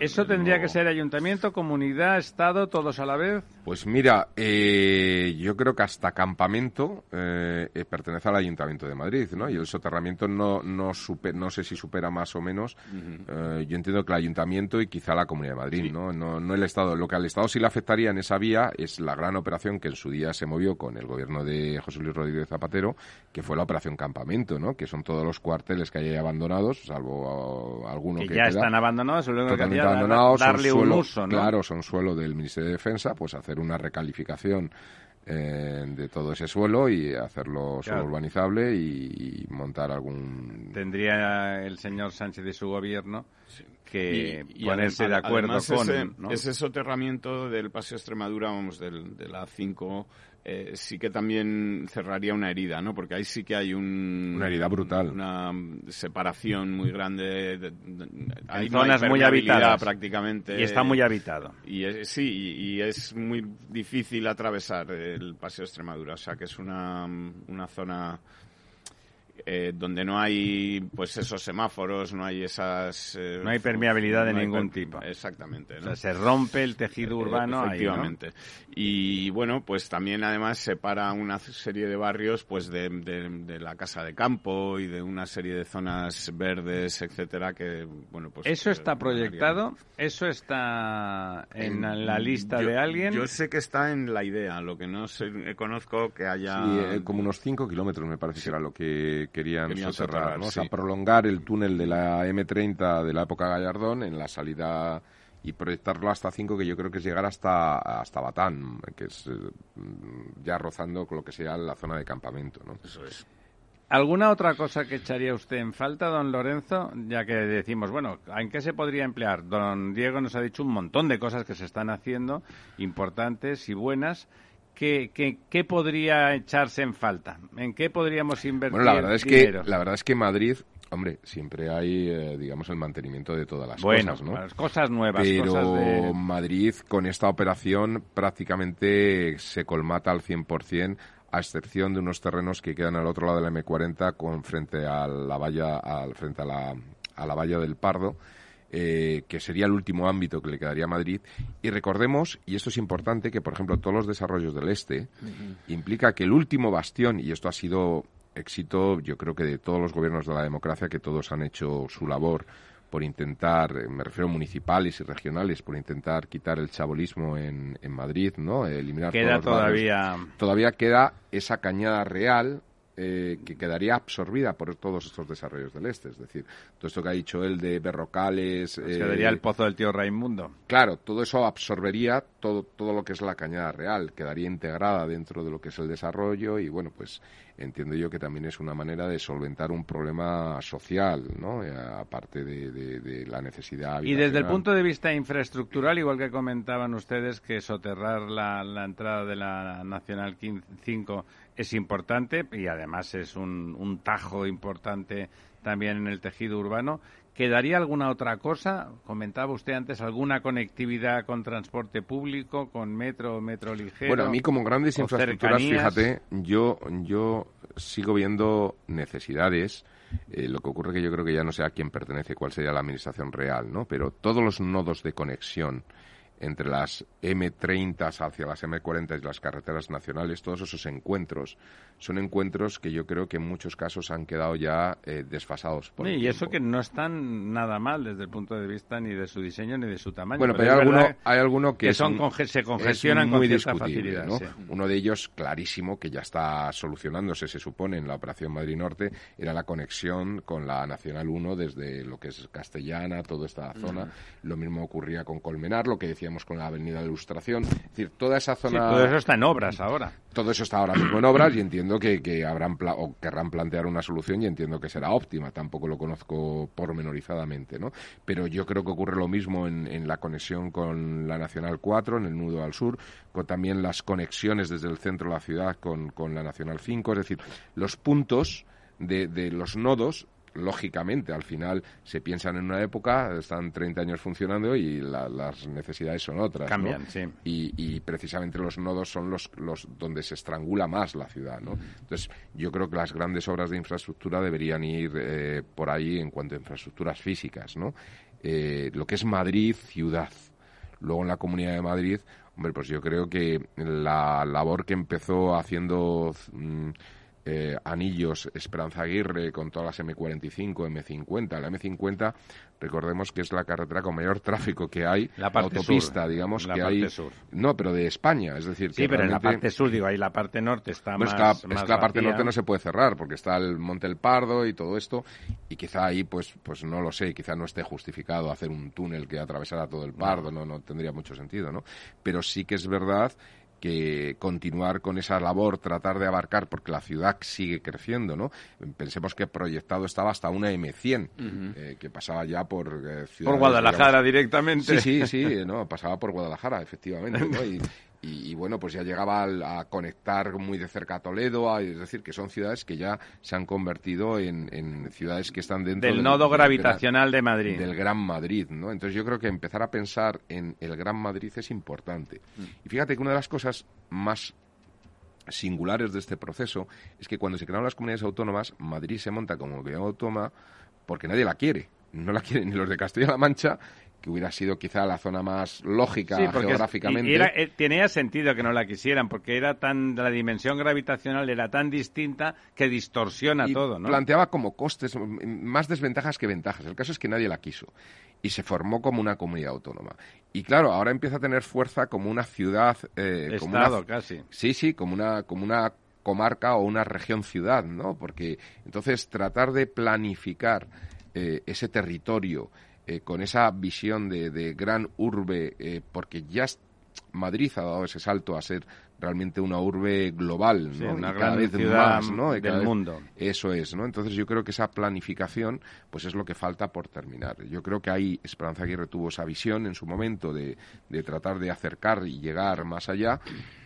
Eso tendría que ser ayuntamiento, comunidad, estado, todos a la vez. Pues mira, eh, yo creo que hasta campamento eh, eh, pertenece al Ayuntamiento de Madrid, ¿no? Y el soterramiento no no, supe- no sé si supera más o menos. Eh, yo entiendo que el Ayuntamiento y quizá la Comunidad de Madrid, ¿no? ¿no? No el Estado. Lo que al Estado sí le afectaría en esa vía es la gran operación que en su día se movió con el gobierno de José Luis Rodríguez Zapatero, que fue la operación Campamento, ¿no? Que son todos los cuarteles que hay ahí abandonados, salvo ah, alguno Que, que, ya queda están abandonados, que son darle un suelo- uso, ¿no? Claro, son suelo del Ministerio de Defensa, pues hacer una recalificación eh, de todo ese suelo y hacerlo Claro. urbanizable y, y montar algún... Tendría el señor Sánchez y su gobierno que y ponerse de acuerdo con... ese, ¿no? ese soterramiento del Paseo Extremadura, vamos, del, de la 5, eh, sí que también cerraría una herida, ¿no? Porque ahí sí que hay un... Una herida brutal. Una separación muy grande. de- de- de- hay En no hay zonas muy habitadas. prácticamente. Y está muy habitado. Y es- sí, y, y es muy difícil atravesar el Paseo Extremadura. O sea, que es una, una zona eh, donde no hay pues esos semáforos, no hay esas... eh, No hay permeabilidad de no ningún per- tipo. Exactamente. O ¿no? sea, se rompe el tejido Eh, urbano ahí, ¿no? efectivamente. Y bueno, pues también además separa una serie de barrios pues de, de- de la casa de campo y de una serie de zonas verdes, etcétera, que bueno, pues ¿Eso eh, está proyectado? ¿Eso está en la lista Yo- de alguien? Yo sé que está en la idea, lo que no sé, conozco que haya... Sí, eh, como unos 5 kilómetros me parece que era lo que querían, Querían soterrar, soterrar, ¿no? O sea, sí. prolongar el túnel de la M30 de la época Gallardón en la salida y proyectarlo hasta 5, que yo creo que es llegar hasta, hasta Batán, que es eh, ya rozando con lo que sea la zona de campamento, ¿no? Eso es. ¿Alguna otra cosa que echaría usted en falta, don Lorenzo? Ya que decimos, bueno, ¿en qué se podría emplear? Don Diego nos ha dicho un montón de cosas que se están haciendo, importantes y buenas. ¿Qué, qué, qué podría echarse en falta? ¿En qué podríamos invertir Bueno, la verdad es dinero? que la verdad es que Madrid, hombre, siempre hay, eh, digamos, el mantenimiento de todas las bueno, cosas, ¿no? pues cosas nuevas, Pero cosas de... Madrid con esta operación prácticamente se colmata al 100%, a excepción de unos terrenos que quedan al otro lado de la M40 con frente a la valla, al, frente a la, a la valla del Pardo. Eh, que sería el último ámbito que le quedaría a Madrid. Y recordemos, y esto es importante, que por ejemplo todos los desarrollos del este implica que el último bastión, y esto ha sido éxito, yo creo que de todos los gobiernos de la democracia, que todos han hecho su labor por intentar, eh, me refiero a municipales y regionales, por intentar quitar el chabolismo en, en Madrid, ¿no? Eliminar Queda todos los barrios. todavía... Todavía queda esa cañada real eh, que quedaría absorbida por todos estos desarrollos del este. Es decir, todo esto que ha dicho él de Berrocales... Eh, quedaría el pozo del tío Raimundo. Claro, todo eso absorbería todo, todo lo que es la cañada real, quedaría integrada dentro de lo que es el desarrollo y bueno, pues entiendo yo que también es una manera de solventar un problema social, ¿no? Eh, aparte de, de- de la necesidad. Y desde el punto de vista infraestructural, igual que comentaban ustedes que soterrar la, la entrada de la Nacional 5 es importante y además es un, un tajo importante también en el tejido urbano. ¿Quedaría alguna otra cosa? Comentaba usted antes alguna conectividad con transporte público, con metro, metro ligero. Bueno, a mí como grandes infraestructuras, cercanías. fíjate, yo, yo sigo viendo necesidades. Eh, lo que ocurre que yo creo que ya no sé a quién pertenece, cuál sería la administración real, ¿no? Pero todos los nodos de conexión entre las M30 hacia las M40 y las carreteras nacionales, todos esos encuentros son encuentros que yo creo que en muchos casos han quedado ya eh, desfasados. Por y eso que no están nada mal desde el punto de vista ni de su diseño ni de su tamaño. Bueno, pero, hay, alguno, hay alguno que, son se congestionan muy con cierta facilidad. Uno de ellos, clarísimo, que ya está solucionándose, se supone, en la Operación Madrid Norte, era la conexión con la Nacional 1 desde lo que es Castellana, toda esta zona. Lo mismo ocurría con Colmenar, lo que decíamos con la Avenida de Ilustración. Es decir, toda esa zona... todo eso está en obras ahora. Todo eso está ahora mismo en obras y entiendo que, habrán o querrán plantear una solución y entiendo que será óptima. Tampoco lo conozco pormenorizadamente, ¿no? Pero yo creo que ocurre lo mismo en, la conexión con la Nacional 4, en el nudo al sur, con también las conexiones desde el centro de la ciudad con, con la Nacional 5. Es decir, los puntos de, de los nodos lógicamente, al final se piensan en una época, están 30 años funcionando y las necesidades son otras. Cambian, sí. Y, precisamente los nodos son los, los donde se estrangula más la ciudad, ¿no? Entonces, yo creo que las grandes obras de infraestructura deberían ir eh, por ahí en cuanto a infraestructuras físicas, ¿no? Eh, lo que es Madrid, ciudad. Luego en la Comunidad de Madrid, hombre, pues yo creo que la labor que empezó haciendo... Mm, eh, anillos Esperanza Aguirre con todas las M45, M50. La M50, recordemos que es la carretera con mayor tráfico que hay, la autopista, digamos, que hay. No, pero de España, es decir. Sí, pero en la parte sur, digo, ahí la parte norte está más. Es que, la, parte norte no se puede cerrar porque está el Monte El Pardo y todo esto, y quizá ahí, pues, pues no lo sé, quizá no esté justificado hacer un túnel que atravesara todo el Pardo, no, no tendría mucho sentido, ¿no? Pero sí que es verdad que continuar con esa labor, tratar de abarcar, porque la ciudad sigue creciendo, ¿no? Pensemos que proyectado estaba hasta una M100, eh, que pasaba ya por eh, Por Guadalajara directamente. Sí, sí, [laughs] sí, no, pasaba por Guadalajara, efectivamente, ¿no? [laughs] Y, y, bueno, pues ya llegaba a, conectar muy de cerca a Toledo, es decir, que son ciudades que ya se han convertido en, ciudades que están dentro del, nodo gravitacional de Madrid. Del Gran Madrid, ¿no? Entonces yo creo que empezar a pensar en el Gran Madrid es importante. Mm. Y fíjate que una de las cosas más singulares de este proceso es que cuando se crearon las comunidades autónomas, Madrid se monta como comunidad autónoma porque nadie la quiere. No la quieren ni los de Castilla-La Mancha que hubiera sido quizá la zona más lógica geográficamente. Era, eh, tenía sentido que no la quisieran, porque era tan la dimensión gravitacional era tan distinta que distorsiona todo, ¿no? Planteaba como costes más desventajas que ventajas. El caso es que nadie la quiso y se formó como una comunidad autónoma. Y claro, ahora empieza a tener fuerza como una ciudad, eh, Estado, casi. Sí, sí, como una como una comarca o una región ciudad, ¿no? Porque entonces tratar de planificar eh, ese territorio eh, con esa visión de, gran urbe, eh, porque ya Madrid ha dado ese salto a ser realmente una urbe global, ¿no? una cada vez más, ¿no? del mundo. Eso es, ¿no? Entonces yo creo que esa planificación, pues es lo que falta por terminar. Yo creo que ahí Esperanza Aguirre tuvo esa visión en su momento de, de tratar de acercar y llegar más allá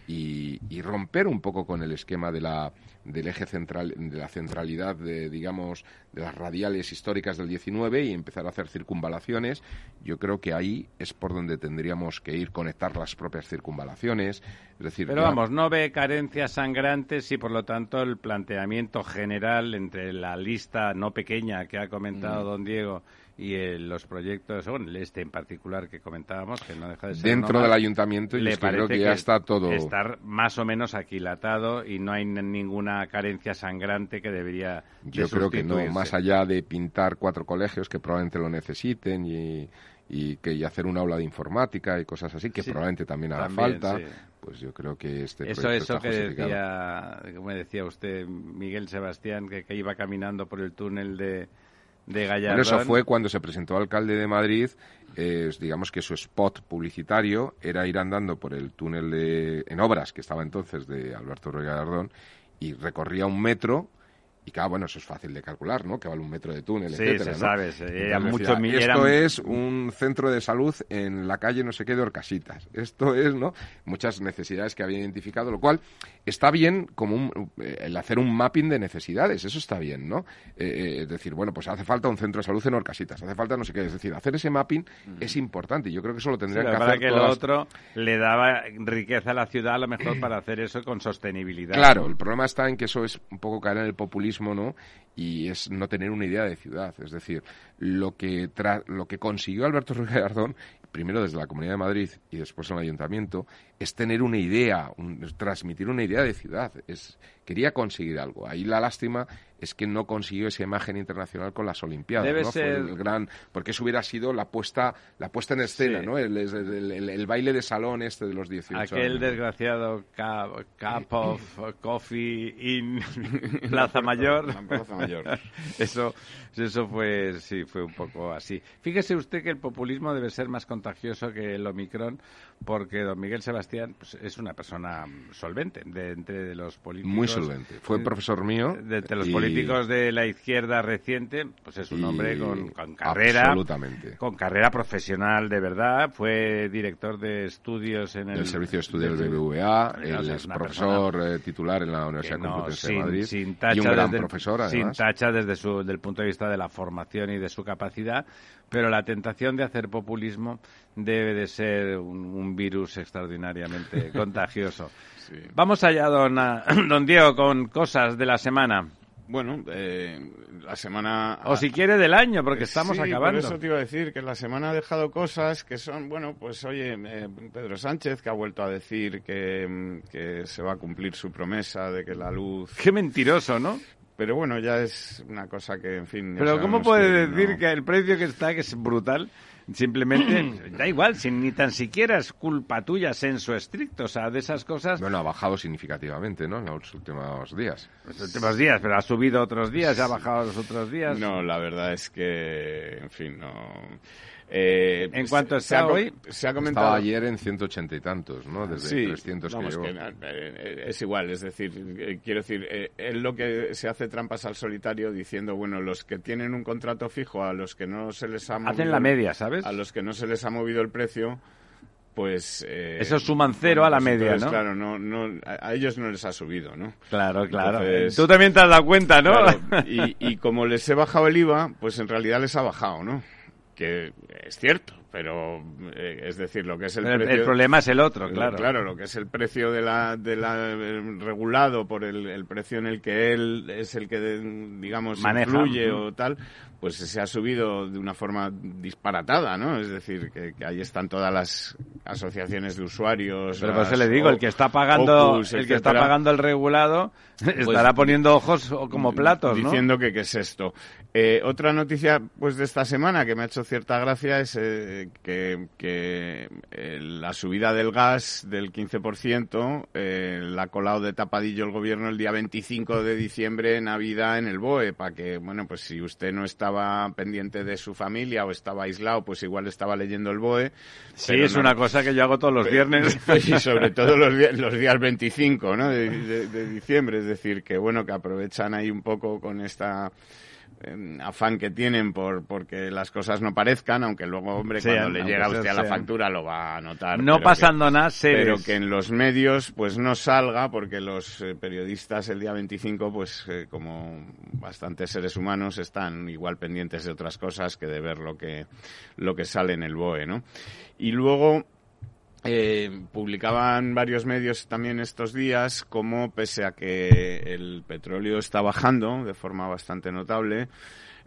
y, y romper un poco con el esquema de la del eje central, de la centralidad de, digamos, de las radiales históricas del 19 y empezar a hacer circunvalaciones. Yo creo que ahí es por donde tendríamos que ir, conectar las propias circunvalaciones. Es decir, Pero vamos, no ve carencias sangrantes y por lo tanto el planteamiento general entre la lista no pequeña que ha comentado mm. don Diego y eh, los proyectos, bueno, este en particular que comentábamos, que no deja de ser. Dentro del ayuntamiento, yo creo que ya está todo. Estar más o menos aquilatado y no hay ninguna carencia sangrante que debería. Yo creo que no, más allá de pintar cuatro colegios que probablemente lo necesiten y, y que y hacer un aula de informática y cosas así, que probablemente también haga falta. Pues yo creo que este eso eso que decía, como decía usted, Miguel Sebastián, que iba caminando por el túnel de de eso fue cuando se presentó alcalde de Madrid, digamos que su spot publicitario era ir andando por el túnel de, en obras que estaba entonces de Alberto Gallardón y recorría un metro y claro, bueno, eso es fácil de calcular, ¿no? Que vale un metro de túnel, sí, etcétera, se sabe. esto es un centro de salud en la calle no sé qué de Orcasitas. Esto es, ¿no? Muchas necesidades que había identificado, lo cual está bien como eh, el hacer un mapping de necesidades, eso está bien, ¿no? Eh, eh, es decir, bueno, pues hace falta un centro de salud en Orcasitas, hace falta no sé qué, es decir, hacer ese mapping es importante y yo creo que eso lo tendría que hacer que lo otro le daba riqueza a la ciudad a lo mejor para hacer eso con sostenibilidad. Claro, el problema está en que eso es un poco caer en el populismo ¿no? Y es no tener una idea de ciudad. Es decir, lo que, lo que consiguió Alberto Ruiz Gallardón primero desde la Comunidad de Madrid y después en el Ayuntamiento, es tener una idea, transmitir una idea de ciudad. Es, quería conseguir algo. Ahí la lástima es que no consiguió esa imagen internacional con las Olimpiadas. Debe ¿no? ser... el gran, porque eso hubiera sido la puesta, la puesta en escena, ¿no? El, el, baile de salón este de los 18 Aquel desgraciado cup, of coffee in Plaza Mayor. Plaza Mayor. [laughs] eso, eso fue, sí, fue un poco así. Fíjese usted que el populismo debe ser más contagioso que el Omicron, porque don Miguel Sebastián pues, es una persona solvente de entre los políticos. Muy solvente. Fue profesor mío. De entre los políticos de la izquierda reciente, pues es un hombre con, con carrera. Absolutamente. Con carrera profesional de verdad. Fue director de estudios en el. El servicio de estudios del BBVA. Él es profesor eh, titular en la Universidad no, Complutense sin, de Madrid. Sin tacha y un gran desde, profesor, además. Sin tacha desde su, del punto de vista de la formación y de su capacidad. Pero la tentación de hacer populismo debe de ser un, un virus extraordinariamente [laughs] contagioso. Sí. Vamos allá, don, [clears throat] don Diego, con cosas de la semana. Bueno, eh, la semana... O si quiere del año, porque estamos sí, acabando. Por eso te iba a decir que la semana ha dejado cosas que son, bueno, pues oye, eh, Pedro Sánchez que ha vuelto a decir que, que se va a cumplir su promesa de que la luz... Qué mentiroso, ¿no? Pero bueno, ya es una cosa que, en fin... Pero ¿cómo puede que decir no- que el precio que está, que es brutal, simplemente [clears throat] da igual, si ni tan siquiera es culpa tuya senso estricto, o sea, de esas cosas Bueno, ha bajado significativamente, ¿no? En los últimos días. los últimos días, pero ha subido otros días, ha bajado los otros días. No, la verdad es que, en fin, no... Eh, En cuanto se ha, hoy, se ha comentado... Estaba ayer en 180 y tantos, ¿no? Desde Sí, 300 que vamos, llegó. que, eh, es igual, es decir, eh, quiero decir, eh, él lo que se hace trampas al solitario diciendo, bueno, los que tienen un contrato fijo, a los que no se les ha movido, hacen la media, ¿sabes? a los que no se les ha movido el precio, pues... eh, Eso suman cero a la pues media, entonces, ¿no? Claro, no, no, a a ellos no les ha subido, ¿no? Claro, claro. Entonces- Tú también te has dado cuenta, ¿no? Claro, y, [laughs] y como les he bajado el IVA, pues en realidad les ha bajado, ¿no? Que es cierto, pero eh, es decir, lo que es el Pero precio... el problema es el otro, claro. Claro, lo que es el precio de la, de la eh, regulado por el, el precio en el que él es el que, digamos, Maneja. influye o tal, pues se ha subido de una forma disparatada, ¿no? Es decir, que, que ahí están todas las asociaciones de usuarios. Pero por eso las le digo, O- el que está pagando, Opus, el que está pagando el regulado [laughs] estará poniendo ojos o- como platos, ¿no? Diciendo que qué es esto. Eh, otra noticia pues de esta semana que me ha hecho cierta gracia es eh, que, que, eh, la subida del gas del 15% eh, la ha colado de tapadillo el gobierno el día 25 de diciembre, Navidad, en el BOE, para que, bueno, pues si usted no estaba pendiente de su familia o estaba aislado, pues igual estaba leyendo el BOE. Sí, es no- una cosa que yo hago todos los viernes. [laughs] y sobre todo los, [laughs] los días 25 ¿no? de, de- de diciembre. Es decir, que bueno, que aprovechan ahí un poco con esta afán que tienen por porque las cosas no parezcan, aunque luego, hombre, Sean, cuando le llega a usted a la factura lo va a notar. No pasando que- nada, seres. Pero que en los medios pues no salga porque los eh, periodistas el día 25 pues eh, como bastantes seres humanos están igual pendientes de otras cosas que de ver lo que lo que sale en el BOE, ¿no? Y luego eh, publicaban varios medios también estos días como pese a que el petróleo está bajando de forma bastante notable,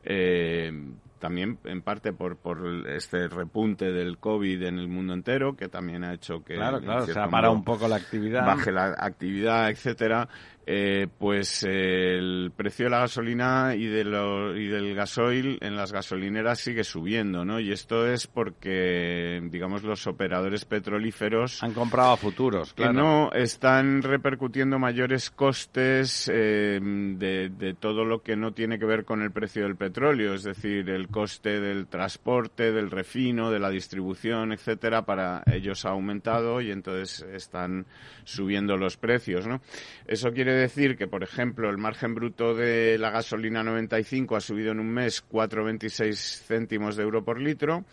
eh, también en parte por, por este repunte del COVID en el mundo entero, que también ha hecho que Claro, claro, se cierto ha parado modo, un poco la actividad. baje la actividad, etcétera, eh, pues eh, el precio de la gasolina y, de lo- y del gasoil en las gasolineras sigue subiendo, ¿no? Y esto es porque, digamos, los operadores petrolíferos Han comprado a futuros, que claro. no están repercutiendo mayores costes eh, de, de todo lo que no tiene que ver con el precio del petróleo, es decir, el coste del transporte, del refino, de la distribución, etcétera, para ellos ha aumentado y entonces están subiendo los precios, ¿no? Eso quiere decir que, por ejemplo, el margen bruto de la gasolina 95 ha subido en un mes 4,26 céntimos de euro por litro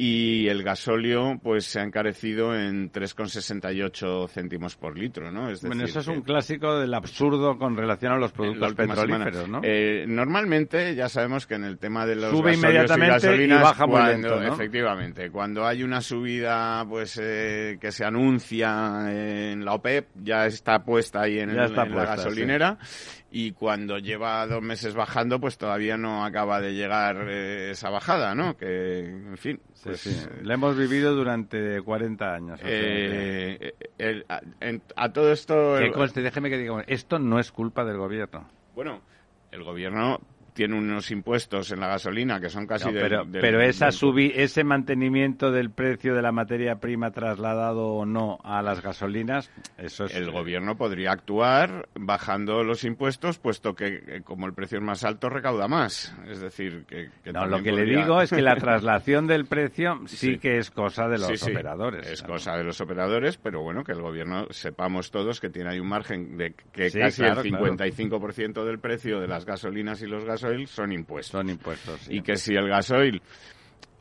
y el gasóleo pues se ha encarecido en 3,68 céntimos por litro, ¿no? Es Bueno, decir, eso es un clásico del absurdo con relación a los productos petrolíferos, semana. ¿no? Eh, normalmente ya sabemos que en el tema de los Sube inmediatamente y gasolinas, baja muy cuando, lento, ¿no? Efectivamente, cuando hay una subida pues eh, que se anuncia en la OPEP, ya está puesta ahí en, el- está en la gasolinera y cuando lleva dos meses bajando, pues todavía no acaba de llegar eh, esa bajada, ¿no? Que, en fin, pues, sí, La hemos vivido durante 40 años. Eh, a, todo esto... Que déjeme que diga, esto no es culpa del gobierno. Bueno, el gobierno tiene unos impuestos en la gasolina que son casi pero, pero esa ese mantenimiento del precio de la materia prima trasladado o no a las gasolinas eso es el gobierno podría actuar bajando los impuestos puesto que eh, como el precio es más alto recauda más. Es decir que, no lo que le digo es que la [laughs] traslación del precio sí, que es cosa de los operadores es cosa de los operadores pero bueno que el gobierno sepamos todos que tiene ahí un margen de que casi el 55% del precio de las gasolinas y los gasoil son impuestos. Son impuestos. Y que si el gasoil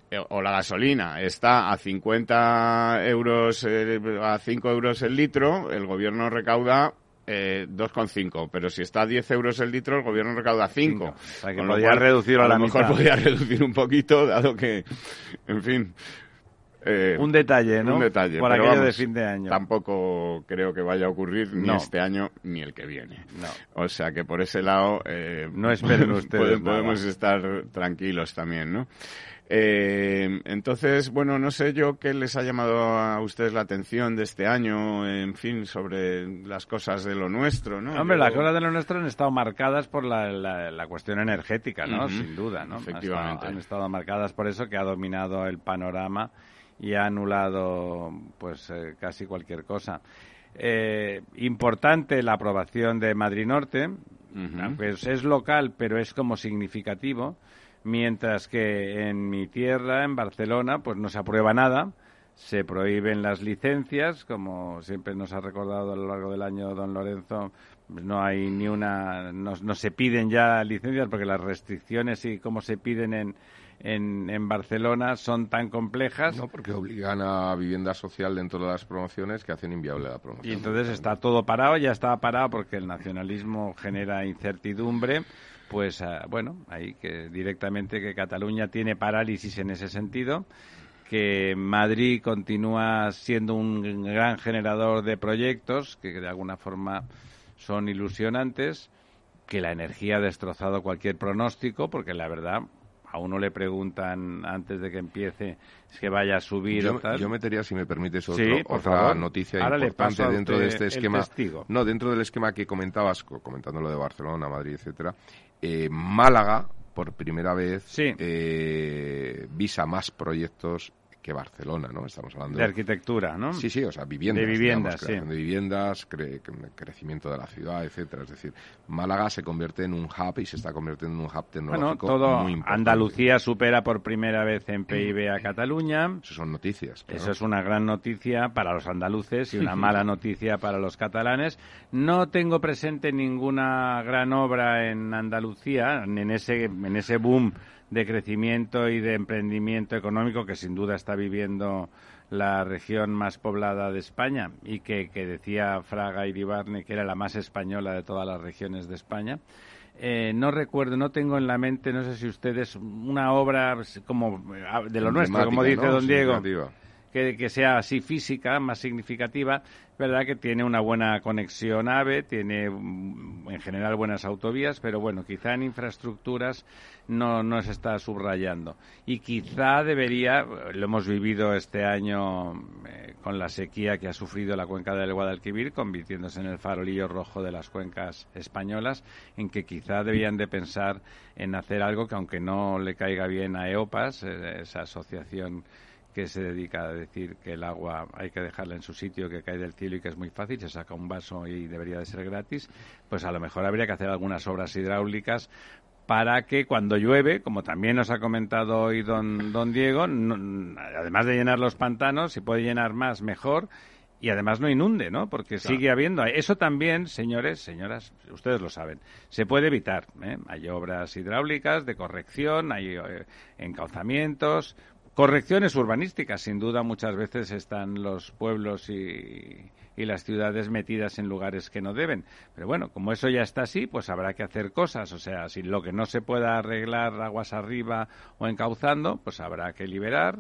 eh, o la gasolina está a 50 euros, eh, a 5 euros el litro, el gobierno recauda eh, 2,5, pero si está a 10 euros el litro, el gobierno recauda 5. O sea, que podría reducir a, la lo mejor podría [laughs] reducir un poquito, dado que, en fin, eh, un detalle, ¿no? Un detalle. Por aquello de fin de año. Tampoco creo que vaya a ocurrir ni este año ni el que viene. No. O sea que por ese lado. Eh, no esperen [laughs] ustedes. podemos estar tranquilos también, ¿no? Eh, entonces, bueno, no sé yo qué les ha llamado a ustedes la atención de este año, en fin, sobre las cosas de lo nuestro, ¿no? Hombre, las cosas de lo nuestro han estado marcadas por la, la, cuestión energética, ¿no? Sin duda, ¿no? Efectivamente. han estado marcadas por eso que ha dominado el panorama y ha anulado pues eh, casi cualquier cosa. Eh, importante la aprobación de Madrid Norte, pues es local, pero es como significativo, mientras que en mi tierra, en Barcelona, pues no se aprueba nada, se prohíben las licencias, como siempre nos ha recordado a lo largo del año don Lorenzo, pues no hay ni una, no, no se piden ya licencias porque las restricciones y cómo se piden en en, en Barcelona son tan complejas. No, porque obligan a vivienda social dentro de las promociones que hacen inviable la promoción. Y entonces está todo parado, ya estaba parado porque el nacionalismo genera incertidumbre. Pues ah, bueno, ahí que directamente que Cataluña tiene parálisis en ese sentido que Madrid continúa siendo un gran generador de proyectos que de alguna forma son ilusionantes, que la energía ha destrozado cualquier pronóstico, porque la verdad a uno le preguntan antes de que empiece si que vaya a subir yo, o tal. Yo metería, si me permites, otra noticia importante dentro de este esquema. No, dentro del esquema que comentabas, comentando lo de Barcelona, Madrid, etcétera. Eh, Málaga, por primera vez, eh, visa más proyectos que Barcelona, ¿no? Estamos hablando de arquitectura, ¿no? Sí, sí, o sea, viviendas, de viviendas, de viviendas, crecimiento de la ciudad, etcétera. Es decir, Málaga se convierte en un hub y se está convirtiendo en un hub tecnológico bueno, todo muy importante. Andalucía supera por primera vez en PIB a Cataluña. Eso son noticias. Eso es una gran noticia para los andaluces y una mala noticia para los catalanes. No tengo presente ninguna gran obra en Andalucía, en ese en ese boom de crecimiento y de emprendimiento económico que sin duda está viviendo la región más poblada de España y que, que decía Fraga Iribarne que era la más española de todas las regiones de España. Eh, no recuerdo, no tengo en la mente, no sé si ustedes, una obra como ah, de lo nuestro, como dice don Diego, que, sea así física, más significativa, verdad que tiene una buena conexión AVE, tiene mm, en general buenas autovías, pero bueno, quizá en infraestructuras no, no se está subrayando. Y quizá debería, lo hemos vivido este año eh, con la sequía que ha sufrido la cuenca del Guadalquivir, convirtiéndose en el farolillo rojo de las cuencas españolas, en que quizá debían de pensar en hacer algo que aunque no le caiga bien a EOPAS, eh, esa asociación que se dedica a decir que el agua hay que dejarla en su sitio, que cae del cielo y que es muy fácil, se saca un vaso y debería de ser gratis, pues a lo mejor habría que hacer algunas obras hidráulicas para que cuando llueve, como también nos ha comentado hoy don, don Diego, además de llenar los pantanos, si puede llenar más, mejor, y además no inunde, ¿no? Porque sigue habiendo. Eso también, señores, señoras, ustedes lo saben, se puede evitar. ¿eh? Hay obras hidráulicas de corrección, hay eh, encauzamientos, Correcciones urbanísticas, sin duda muchas veces están los pueblos y, las ciudades metidas en lugares que no deben. Pero bueno, como eso ya está así, pues habrá que hacer cosas. O sea, si lo que no se pueda arreglar aguas arriba o encauzando, pues habrá que liberar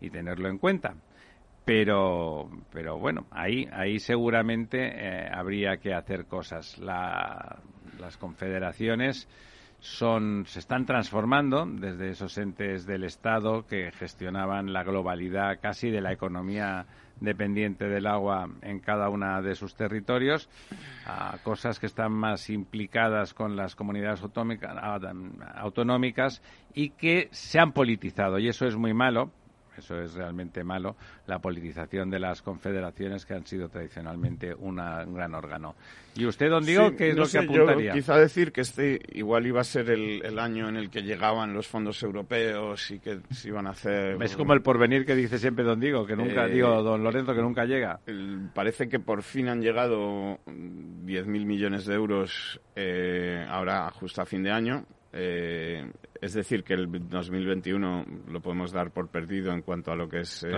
y tenerlo en cuenta. Pero, pero bueno, ahí, ahí seguramente eh, habría que hacer cosas. La, las confederaciones son, se están transformando desde esos entes del Estado que gestionaban la globalidad casi de la economía dependiente del agua en cada una de sus territorios, a cosas que están más implicadas con las comunidades autonómicas y que se han politizado. Y eso es muy malo, eso es realmente malo, la politización de las confederaciones que han sido tradicionalmente un gran órgano. ¿Y usted, don Diego, qué es lo que apuntaría? quizá decir que este igual iba a ser el, año en el que llegaban los fondos europeos y que se iban a hacer... Es como el porvenir que dice siempre don Diego, que nunca, eh, digo, don Lorenzo, que nunca llega. parece que por fin han llegado 10.000 millones de euros eh, ahora justo a fin de año. Eh, es decir, que el 2021 lo podemos dar por perdido en cuanto a lo que es eh,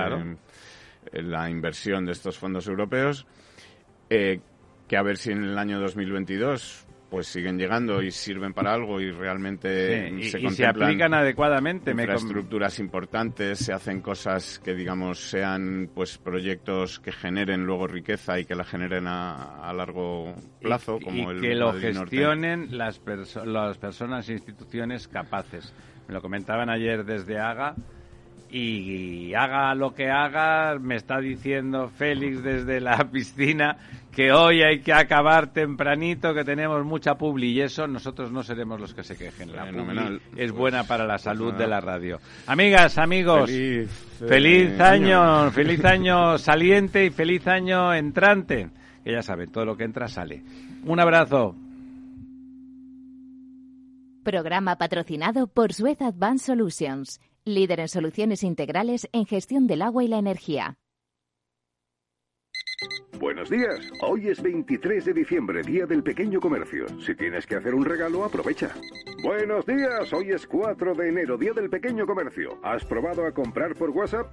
la inversión de estos fondos europeos. Eh, que a ver si en el año 2022 pues siguen llegando y sirven para algo y realmente se, y, se aplican adecuadamente. Infraestructuras importantes, se hacen cosas que, digamos, sean pues proyectos que generen luego riqueza y que la generen a, largo plazo, como el que lo gestionen las, las personas e instituciones capaces. Me lo comentaban ayer desde AGA y haga lo que haga, me está diciendo Félix desde la [laughs] piscina que hoy hay que acabar tempranito, que tenemos mucha publi y eso nosotros no seremos los que se quejen. La publi es pues, buena para la pues salud de la radio. Amigas, amigos, feliz, eh, año, feliz año saliente y feliz año entrante. Que ya saben, todo lo que entra sale. Un abrazo. Programa patrocinado por Suez Advanced Solutions líder en soluciones integrales en gestión del agua y la energía. Buenos días. Hoy es 23 de diciembre, Día del Pequeño Comercio. Si tienes que hacer un regalo, aprovecha. Buenos días. Hoy es 4 de enero, Día del Pequeño Comercio. ¿Has probado a comprar por WhatsApp?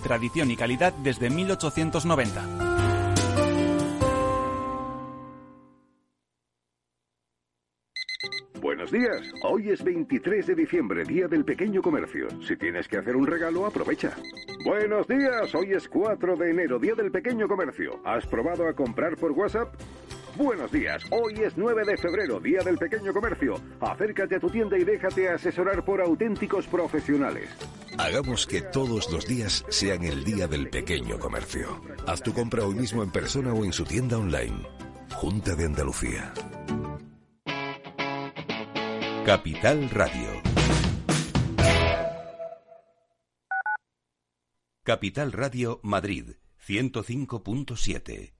tradición y calidad desde 1890. Buenos días. Hoy es 23 de diciembre, Día del Pequeño Comercio. Si tienes que hacer un regalo, aprovecha. Buenos días. Hoy es 4 de enero, Día del Pequeño Comercio. ¿Has probado a comprar por WhatsApp? Buenos días, hoy es 9 de febrero, Día del Pequeño Comercio. Acércate a tu tienda y déjate asesorar por auténticos profesionales. Hagamos que todos los días sean el Día del Pequeño Comercio. Haz tu compra hoy mismo en persona o en su tienda online. Junta de Andalucía. Capital Radio. Capital Radio Madrid, 105.7.